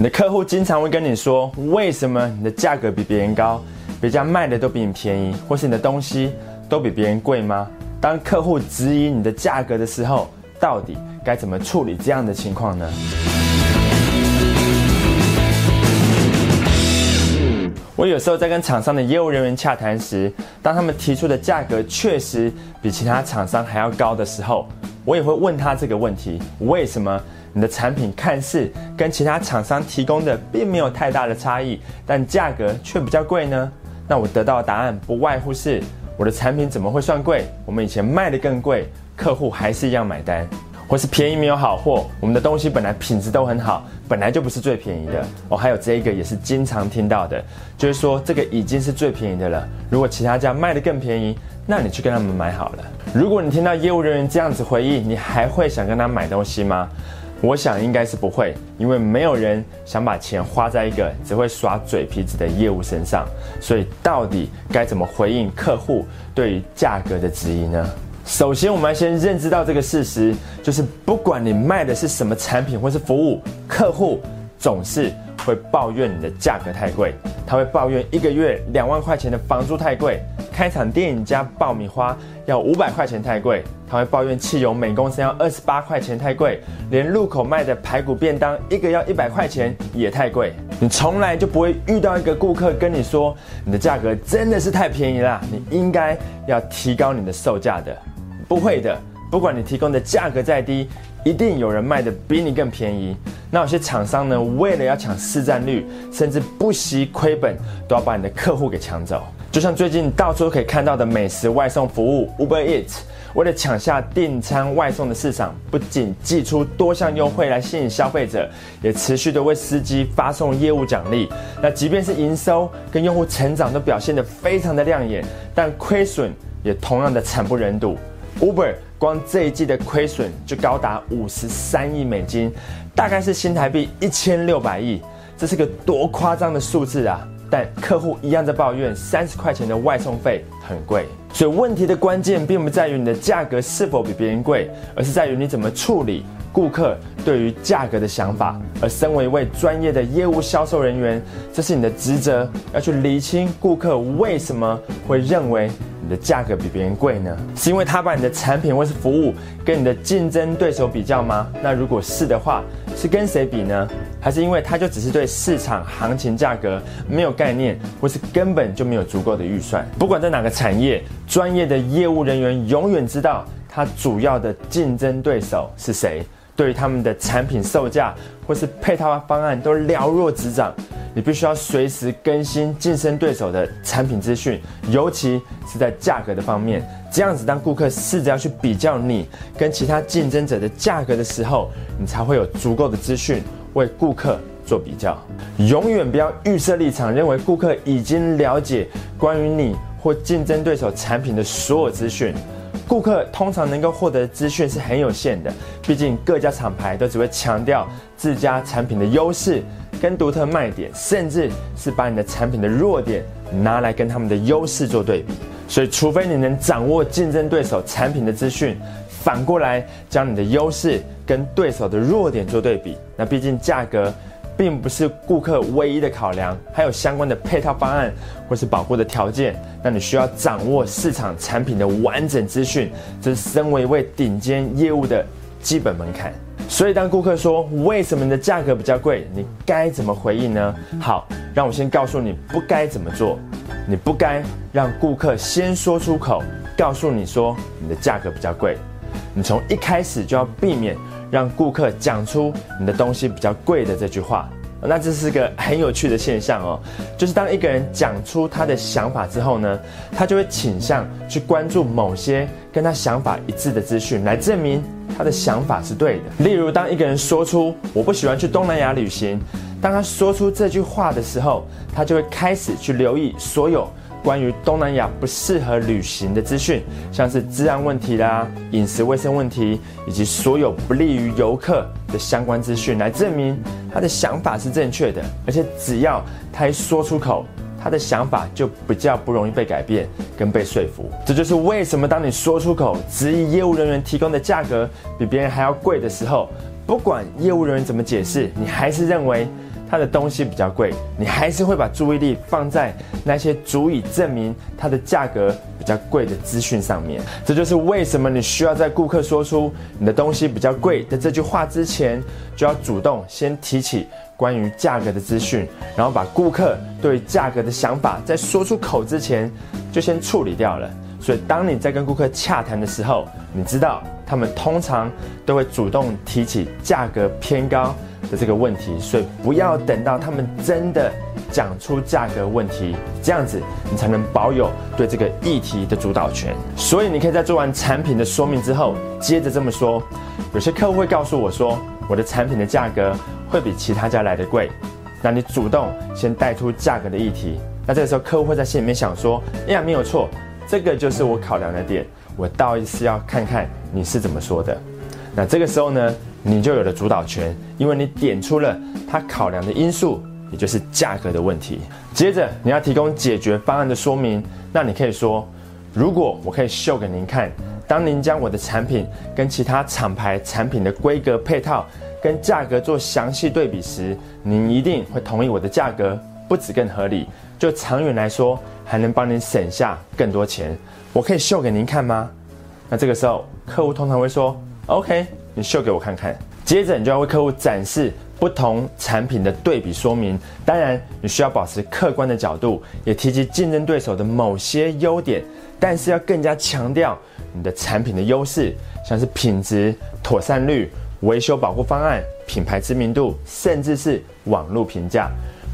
你的客户经常会跟你说，为什么你的价格比别人高，别家卖的都比你便宜，或是你的东西都比别人贵吗？当客户质疑你的价格的时候，到底该怎么处理这样的情况呢？我有时候在跟厂商的业务人员洽谈时，当他们提出的价格确实比其他厂商还要高的时候，我也会问他这个问题：为什么你的产品看似跟其他厂商提供的并没有太大的差异，但价格却比较贵呢？那我得到的答案不外乎是：我的产品怎么会算贵？我们以前卖的更贵，客户还是一样买单。或是便宜没有好货，我们的东西本来品质都很好，本来就不是最便宜的。哦，还有这一个也是经常听到的，就是说这个已经是最便宜的了。如果其他家卖的更便宜，那你去跟他们买好了。如果你听到业务人员这样子回应，你还会想跟他买东西吗？我想应该是不会，因为没有人想把钱花在一个只会耍嘴皮子的业务身上。所以到底该怎么回应客户对于价格的质疑呢？首先，我们要先认知到这个事实，就是不管你卖的是什么产品或是服务，客户总是会抱怨你的价格太贵。他会抱怨一个月两万块钱的房租太贵，开场电影加爆米花要五百块钱太贵。他会抱怨汽油每公升要二十八块钱太贵，连路口卖的排骨便当一个要一百块钱也太贵。你从来就不会遇到一个顾客跟你说，你的价格真的是太便宜了，你应该要提高你的售价的。不会的，不管你提供的价格再低，一定有人卖的比你更便宜。那有些厂商呢，为了要抢市占率，甚至不惜亏本，都要把你的客户给抢走。就像最近到处都可以看到的美食外送服务 Uber Eats，为了抢下订餐外送的市场，不仅寄出多项优惠来吸引消费者，也持续的为司机发送业务奖励。那即便是营收跟用户成长都表现得非常的亮眼，但亏损也同样的惨不忍睹。Uber 光这一季的亏损就高达五十三亿美金，大概是新台币一千六百亿，这是个多夸张的数字啊！但客户一样在抱怨三十块钱的外送费很贵，所以问题的关键并不在于你的价格是否比别人贵，而是在于你怎么处理顾客对于价格的想法。而身为一位专业的业务销售人员，这是你的职责，要去理清顾客为什么会认为。的价格比别人贵呢？是因为他把你的产品或是服务跟你的竞争对手比较吗？那如果是的话，是跟谁比呢？还是因为他就只是对市场行情价格没有概念，或是根本就没有足够的预算？不管在哪个产业，专业的业务人员永远知道他主要的竞争对手是谁，对于他们的产品售价或是配套方案都了若指掌。你必须要随时更新竞争对手的产品资讯，尤其是在价格的方面。这样子，当顾客试着要去比较你跟其他竞争者的价格的时候，你才会有足够的资讯为顾客做比较。永远不要预设立场，认为顾客已经了解关于你或竞争对手产品的所有资讯。顾客通常能够获得的资讯是很有限的，毕竟各家厂牌都只会强调自家产品的优势。跟独特卖点，甚至是把你的产品的弱点拿来跟他们的优势做对比。所以，除非你能掌握竞争对手产品的资讯，反过来将你的优势跟对手的弱点做对比，那毕竟价格并不是顾客唯一的考量，还有相关的配套方案或是保护的条件。那你需要掌握市场产品的完整资讯，这是身为一位顶尖业务的基本门槛。所以，当顾客说为什么你的价格比较贵，你该怎么回应呢？好，让我先告诉你不该怎么做。你不该让顾客先说出口，告诉你说你的价格比较贵。你从一开始就要避免让顾客讲出你的东西比较贵的这句话。那这是个很有趣的现象哦，就是当一个人讲出他的想法之后呢，他就会倾向去关注某些跟他想法一致的资讯，来证明他的想法是对的。例如，当一个人说出“我不喜欢去东南亚旅行”，当他说出这句话的时候，他就会开始去留意所有。关于东南亚不适合旅行的资讯，像是治安问题啦、饮食卫生问题，以及所有不利于游客的相关资讯，来证明他的想法是正确的。而且只要他一说出口，他的想法就比较不容易被改变跟被说服。这就是为什么当你说出口质疑业务人员提供的价格比别人还要贵的时候，不管业务人员怎么解释，你还是认为。它的东西比较贵，你还是会把注意力放在那些足以证明它的价格比较贵的资讯上面。这就是为什么你需要在顾客说出你的东西比较贵的这句话之前，就要主动先提起关于价格的资讯，然后把顾客对价格的想法在说出口之前就先处理掉了。所以，当你在跟顾客洽谈的时候，你知道他们通常都会主动提起价格偏高。的这个问题，所以不要等到他们真的讲出价格问题，这样子你才能保有对这个议题的主导权。所以你可以在做完产品的说明之后，接着这么说：有些客户会告诉我说，我的产品的价格会比其他家来的贵。那你主动先带出价格的议题，那这个时候客户会在心里面想说：哎呀，没有错，这个就是我考量的点，我倒是要看看你是怎么说的。那这个时候呢？你就有了主导权，因为你点出了他考量的因素，也就是价格的问题。接着你要提供解决方案的说明，那你可以说：如果我可以秀给您看，当您将我的产品跟其他厂牌产品的规格配套跟价格做详细对比时，您一定会同意我的价格不止更合理，就长远来说还能帮您省下更多钱。我可以秀给您看吗？那这个时候客户通常会说：OK。秀给我看看，接着你就要为客户展示不同产品的对比说明。当然，你需要保持客观的角度，也提及竞争对手的某些优点，但是要更加强调你的产品的优势，像是品质、妥善率、维修保护方案、品牌知名度，甚至是网络评价，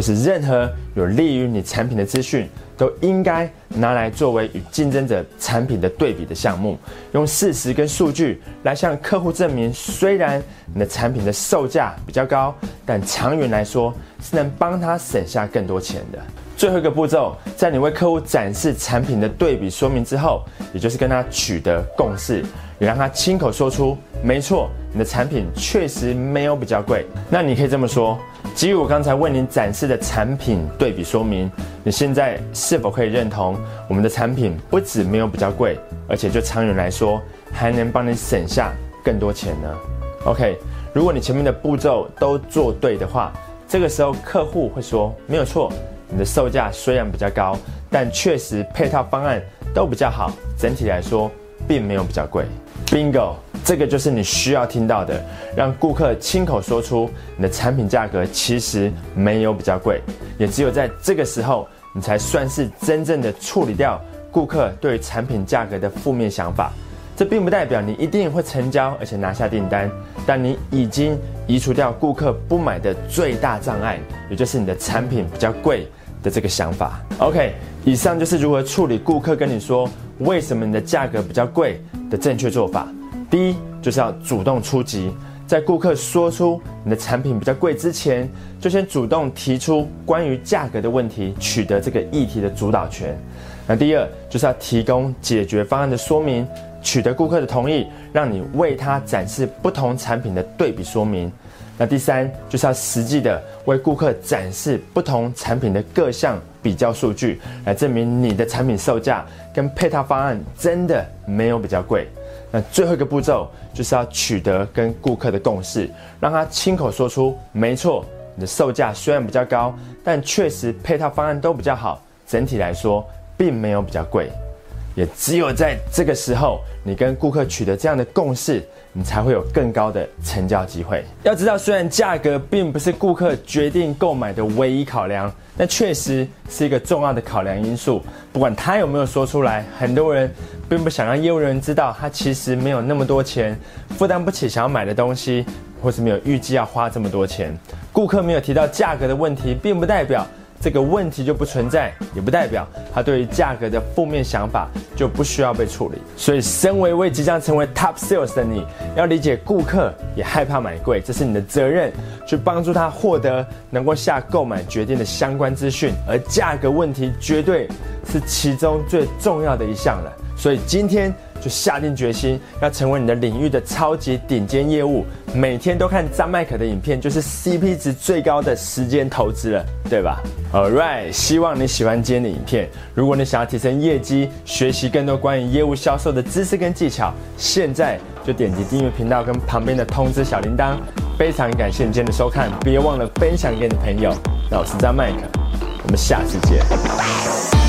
或是任何有利于你产品的资讯。都应该拿来作为与竞争者产品的对比的项目，用事实跟数据来向客户证明，虽然你的产品的售价比较高，但长远来说是能帮他省下更多钱的。最后一个步骤，在你为客户展示产品的对比说明之后，也就是跟他取得共识，也让他亲口说出，没错，你的产品确实没有比较贵。那你可以这么说。基于我刚才为您展示的产品对比说明，你现在是否可以认同我们的产品不止没有比较贵，而且就长远来说还能帮你省下更多钱呢？OK，如果你前面的步骤都做对的话，这个时候客户会说没有错，你的售价虽然比较高，但确实配套方案都比较好，整体来说并没有比较贵。Bingo。这个就是你需要听到的，让顾客亲口说出你的产品价格其实没有比较贵，也只有在这个时候，你才算是真正的处理掉顾客对产品价格的负面想法。这并不代表你一定会成交而且拿下订单，但你已经移除掉顾客不买的最大障碍，也就是你的产品比较贵的这个想法。OK，以上就是如何处理顾客跟你说为什么你的价格比较贵的正确做法。第一就是要主动出击，在顾客说出你的产品比较贵之前，就先主动提出关于价格的问题，取得这个议题的主导权。那第二就是要提供解决方案的说明，取得顾客的同意，让你为他展示不同产品的对比说明。那第三就是要实际的为顾客展示不同产品的各项比较数据，来证明你的产品售价跟配套方案真的没有比较贵。那最后一个步骤就是要取得跟顾客的共识，让他亲口说出：没错，你的售价虽然比较高，但确实配套方案都比较好，整体来说并没有比较贵。也只有在这个时候，你跟顾客取得这样的共识，你才会有更高的成交机会。要知道，虽然价格并不是顾客决定购买的唯一考量，但确实是一个重要的考量因素。不管他有没有说出来，很多人并不想让业务人员知道，他其实没有那么多钱，负担不起想要买的东西，或是没有预计要花这么多钱。顾客没有提到价格的问题，并不代表。这个问题就不存在，也不代表他对于价格的负面想法就不需要被处理。所以，身为为即将成为 top sales 的你，要理解顾客也害怕买贵，这是你的责任，去帮助他获得能够下购买决定的相关资讯。而价格问题绝对是其中最重要的一项了。所以，今天就下定决心要成为你的领域的超级顶尖业务，每天都看张麦克的影片，就是 CP 值最高的时间投资了，对吧？Alright，希望你喜欢今天的影片。如果你想要提升业绩，学习更多关于业务销售的知识跟技巧，现在就点击订阅频道跟旁边的通知小铃铛。非常感谢你今天的收看，别忘了分享给你的朋友。那我是张麦克，我们下次见。